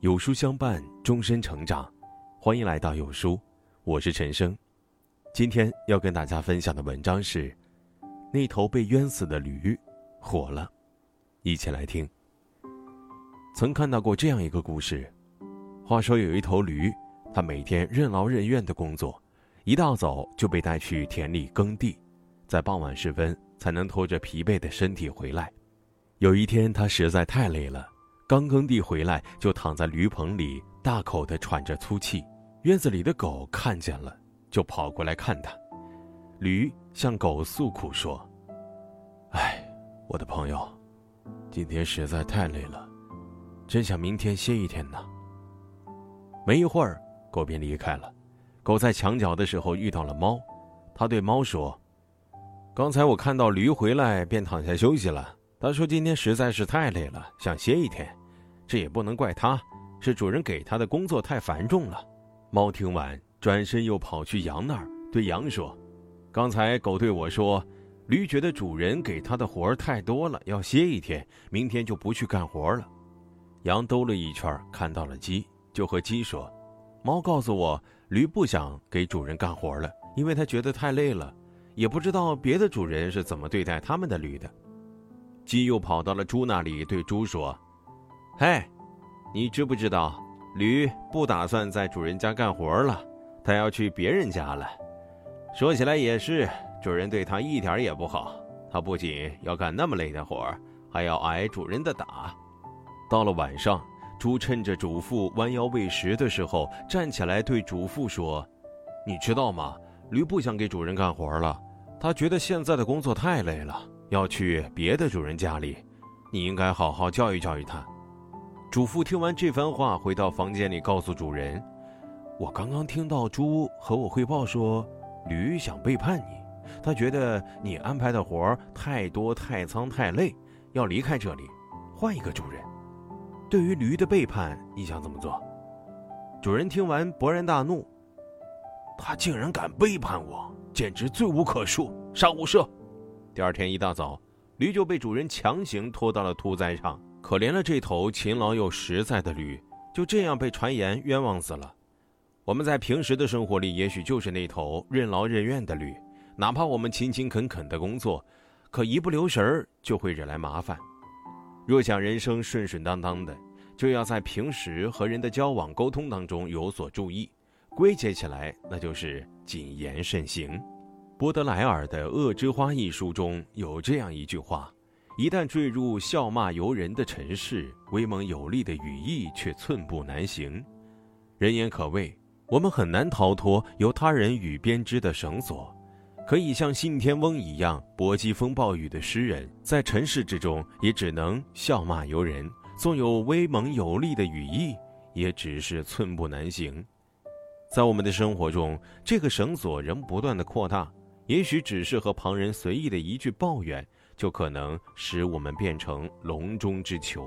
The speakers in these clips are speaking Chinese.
有书相伴，终身成长。欢迎来到有书，我是陈生。今天要跟大家分享的文章是：那头被冤死的驴火了。一起来听。曾看到过这样一个故事。话说有一头驴，它每天任劳任怨的工作，一大早就被带去田里耕地，在傍晚时分才能拖着疲惫的身体回来。有一天，它实在太累了。刚耕地回来，就躺在驴棚里，大口的喘着粗气。院子里的狗看见了，就跑过来看他。驴向狗诉苦说：“哎，我的朋友，今天实在太累了，真想明天歇一天呢。”没一会儿，狗便离开了。狗在墙角的时候遇到了猫，它对猫说：“刚才我看到驴回来，便躺下休息了。他说今天实在是太累了，想歇一天。”这也不能怪他，是主人给他的工作太繁重了。猫听完，转身又跑去羊那儿，对羊说：“刚才狗对我说，驴觉得主人给他的活儿太多了，要歇一天，明天就不去干活了。”羊兜了一圈，看到了鸡，就和鸡说：“猫告诉我，驴不想给主人干活了，因为他觉得太累了，也不知道别的主人是怎么对待他们的驴的。”鸡又跑到了猪那里，对猪说。嘿，你知不知道，驴不打算在主人家干活了，他要去别人家了。说起来也是，主人对他一点也不好，他不仅要干那么累的活还要挨主人的打。到了晚上，猪趁着主妇弯腰喂食的时候，站起来对主妇说：“你知道吗？驴不想给主人干活了，他觉得现在的工作太累了，要去别的主人家里。你应该好好教育教育他。”主妇听完这番话，回到房间里，告诉主人：“我刚刚听到猪和我汇报说，驴想背叛你，他觉得你安排的活儿太多、太脏、太累，要离开这里，换一个主人。对于驴的背叛，你想怎么做？”主人听完勃然大怒：“他竟然敢背叛我，简直罪无可恕，杀无赦！”第二天一大早，驴就被主人强行拖到了屠宰场。可怜了这头勤劳又实在的驴，就这样被传言冤枉死了。我们在平时的生活里，也许就是那头任劳任怨的驴，哪怕我们勤勤恳恳的工作，可一不留神儿就会惹来麻烦。若想人生顺顺当当的，就要在平时和人的交往沟通当中有所注意。归结起来，那就是谨言慎行。波德莱尔的《恶之花》一书中有这样一句话。一旦坠入笑骂由人的尘世，威猛有力的羽翼却寸步难行。人言可畏，我们很难逃脱由他人语编织的绳索。可以像信天翁一样搏击风暴雨的诗人，在尘世之中也只能笑骂由人。纵有威猛有力的羽翼，也只是寸步难行。在我们的生活中，这个绳索仍不断的扩大，也许只是和旁人随意的一句抱怨。就可能使我们变成笼中之囚。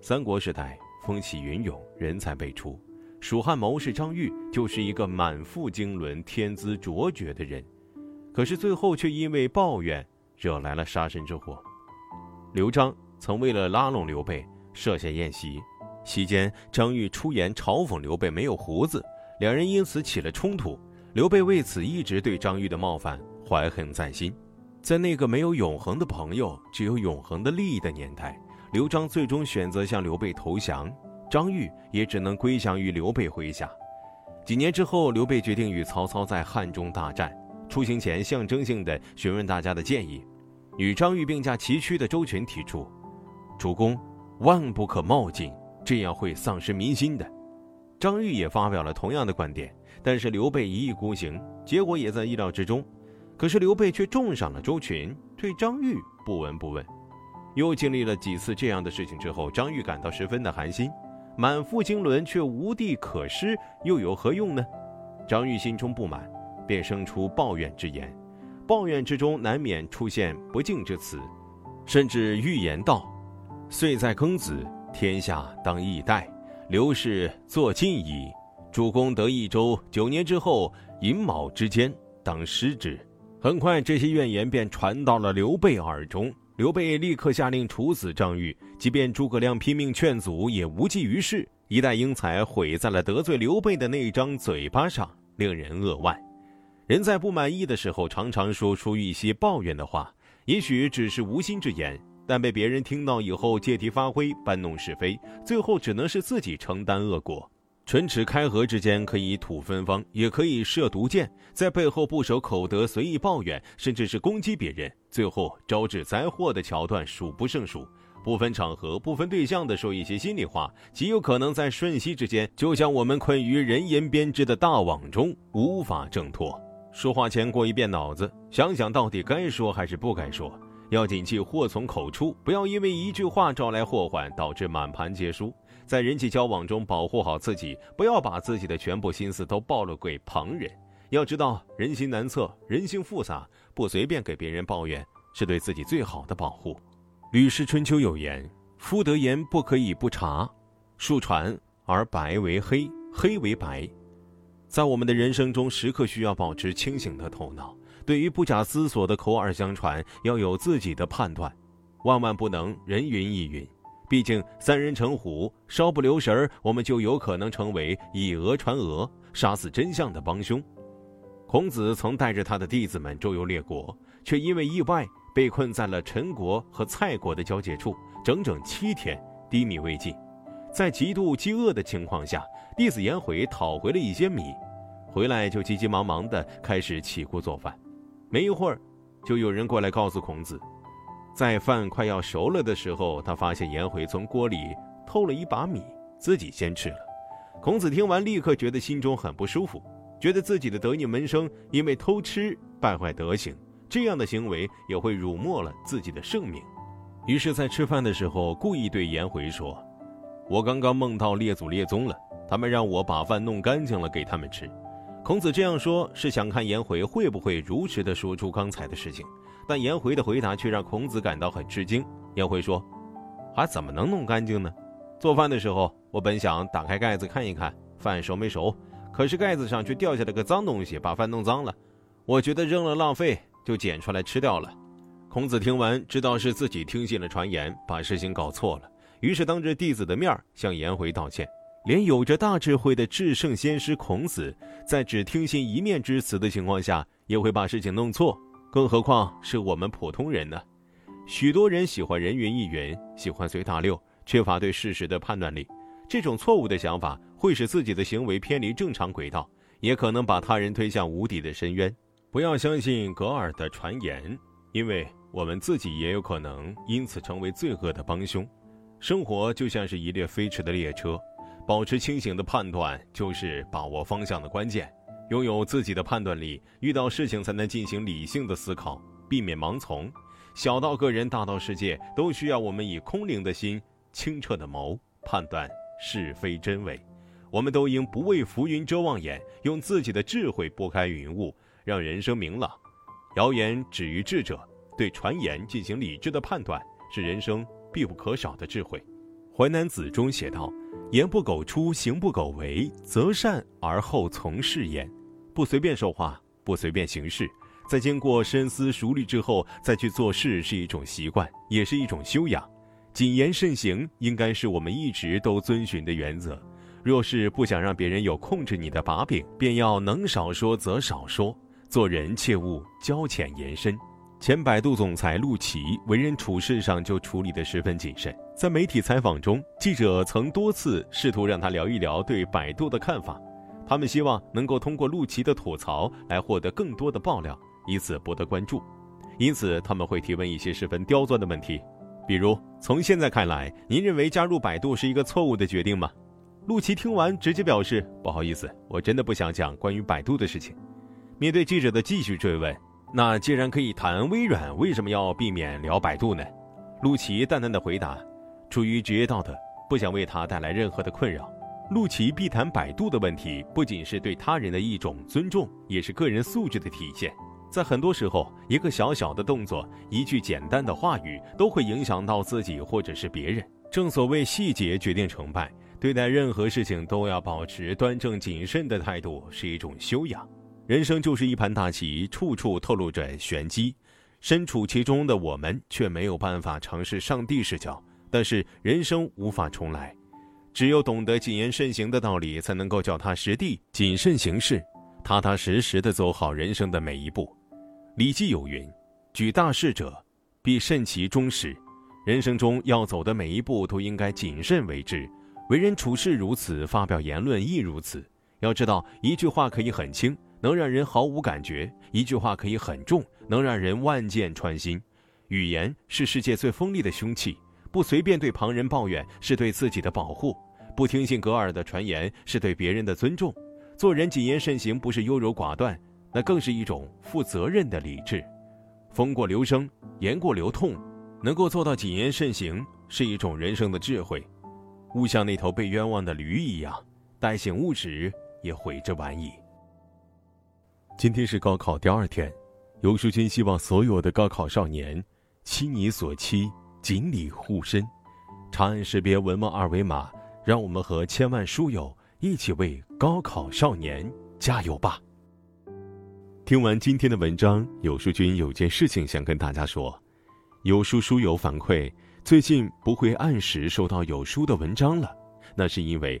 三国时代风起云涌，人才辈出。蜀汉谋士张玉就是一个满腹经纶、天资卓绝的人，可是最后却因为抱怨惹来了杀身之祸。刘璋曾为了拉拢刘备设下宴席，席间张玉出言嘲讽刘备没有胡子，两人因此起了冲突。刘备为此一直对张玉的冒犯怀恨在心。在那个没有永恒的朋友，只有永恒的利益的年代，刘璋最终选择向刘备投降，张玉也只能归降于刘备麾下。几年之后，刘备决定与曹操在汉中大战，出行前象征性的询问大家的建议。与张玉并驾齐驱的周群提出：“主公，万不可冒进，这样会丧失民心的。”张玉也发表了同样的观点，但是刘备一意孤行，结果也在意料之中。可是刘备却重赏了周群，对张玉不闻不问。又经历了几次这样的事情之后，张玉感到十分的寒心，满腹经纶却无地可施，又有何用呢？张玉心中不满，便生出抱怨之言。抱怨之中难免出现不敬之词，甚至预言道：“岁在庚子，天下当易代，刘氏作晋矣。主公得益州，九年之后，寅卯之间，当失之。”很快，这些怨言便传到了刘备耳中。刘备立刻下令处死张玉，即便诸葛亮拼命劝阻，也无济于事。一代英才毁在了得罪刘备的那张嘴巴上，令人扼腕。人在不满意的时候，常常说出一些抱怨的话，也许只是无心之言，但被别人听到以后，借题发挥，搬弄是非，最后只能是自己承担恶果。唇齿开合之间可以吐芬芳，也可以射毒箭，在背后不守口德，随意抱怨，甚至是攻击别人，最后招致灾祸的桥段数不胜数。不分场合、不分对象的说一些心里话，极有可能在瞬息之间，就像我们困于人言编织的大网中，无法挣脱。说话前过一遍脑子，想想到底该说还是不该说。要谨记祸从口出，不要因为一句话招来祸患，导致满盘皆输。在人际交往中保护好自己，不要把自己的全部心思都暴露给旁人。要知道人心难测，人性复杂，不随便给别人抱怨，是对自己最好的保护。《吕氏春秋》有言：“夫得言不可以不察，数传而白为黑，黑为白。”在我们的人生中，时刻需要保持清醒的头脑。对于不假思索的口耳相传，要有自己的判断，万万不能人云亦云。毕竟三人成虎，稍不留神儿，我们就有可能成为以讹传讹、杀死真相的帮凶。孔子曾带着他的弟子们周游列国，却因为意外被困在了陈国和蔡国的交界处，整整七天低米未进。在极度饥饿的情况下，弟子颜回讨回了一些米，回来就急急忙忙地开始起锅做饭。没一会儿，就有人过来告诉孔子。在饭快要熟了的时候，他发现颜回从锅里偷了一把米，自己先吃了。孔子听完，立刻觉得心中很不舒服，觉得自己的得意门生因为偷吃败坏德行，这样的行为也会辱没了自己的圣名。于是，在吃饭的时候，故意对颜回说：“我刚刚梦到列祖列宗了，他们让我把饭弄干净了给他们吃。”孔子这样说，是想看颜回会不会如实的说出刚才的事情。但颜回的回答却让孔子感到很吃惊。颜回说：“还怎么能弄干净呢？做饭的时候，我本想打开盖子看一看饭熟没熟，可是盖子上却掉下来个脏东西，把饭弄脏了。我觉得扔了浪费，就捡出来吃掉了。”孔子听完，知道是自己听信了传言，把事情搞错了，于是当着弟子的面向颜回道歉。连有着大智慧的至圣先师孔子，在只听信一面之词的情况下，也会把事情弄错。更何况是我们普通人呢？许多人喜欢人云亦云，喜欢随大流，缺乏对事实的判断力。这种错误的想法会使自己的行为偏离正常轨道，也可能把他人推向无底的深渊。不要相信格尔的传言，因为我们自己也有可能因此成为罪恶的帮凶。生活就像是一列飞驰的列车，保持清醒的判断就是把握方向的关键。拥有自己的判断力，遇到事情才能进行理性的思考，避免盲从。小到个人，大到世界，都需要我们以空灵的心、清澈的眸判断是非真伪。我们都应不畏浮云遮望眼，用自己的智慧拨开云雾，让人生明朗。谣言止于智者，对传言进行理智的判断，是人生必不可少的智慧。《淮南子》中写道：“言不苟出，行不苟为，择善而后从事焉。”不随便说话，不随便行事，在经过深思熟虑之后再去做事，是一种习惯，也是一种修养。谨言慎行应该是我们一直都遵循的原则。若是不想让别人有控制你的把柄，便要能少说则少说，做人切勿交浅言深。前百度总裁陆琪为人处事上就处理得十分谨慎，在媒体采访中，记者曾多次试图让他聊一聊对百度的看法。他们希望能够通过陆琪的吐槽来获得更多的爆料，以此博得关注。因此，他们会提问一些十分刁钻的问题，比如：从现在看来，您认为加入百度是一个错误的决定吗？陆琪听完直接表示：“不好意思，我真的不想讲关于百度的事情。”面对记者的继续追问，那既然可以谈微软，为什么要避免聊百度呢？陆琪淡淡的回答：“出于职业道德，不想为他带来任何的困扰。”陆琪避谈百度的问题，不仅是对他人的一种尊重，也是个人素质的体现。在很多时候，一个小小的动作，一句简单的话语，都会影响到自己或者是别人。正所谓细节决定成败，对待任何事情都要保持端正谨慎的态度，是一种修养。人生就是一盘大棋，处处透露着玄机。身处其中的我们却没有办法尝试上帝视角，但是人生无法重来，只有懂得谨言慎行的道理，才能够脚踏实地、谨慎行事，踏踏实实的走好人生的每一步。《礼记》有云：“举大事者，必慎其终始。”人生中要走的每一步都应该谨慎为之，为人处事如此，发表言论亦如此。要知道，一句话可以很轻，能让人毫无感觉；一句话可以很重，能让人万箭穿心。语言是世界最锋利的凶器，不随便对旁人抱怨是对自己的保护，不听信格尔的传言是对别人的尊重。做人谨言慎行不是优柔寡断，那更是一种负责任的理智。风过留声，言过留痛。能够做到谨言慎行，是一种人生的智慧。勿像那头被冤枉的驴一样，待醒悟时也悔之晚矣。今天是高考第二天，尤书君希望所有的高考少年，期你所期，锦鲤护身。长按识别文末二维码，让我们和千万书友一起为高考少年加油吧！听完今天的文章，有书君有件事情想跟大家说。有书书友反馈，最近不会按时收到有书的文章了，那是因为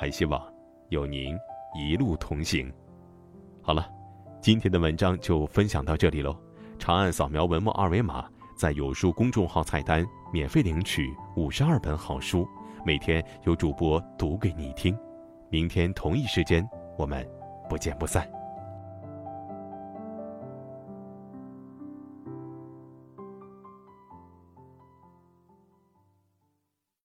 还希望有您一路同行。好了，今天的文章就分享到这里喽。长按扫描文末二维码，在有书公众号菜单免费领取五十二本好书，每天有主播读给你听。明天同一时间，我们不见不散。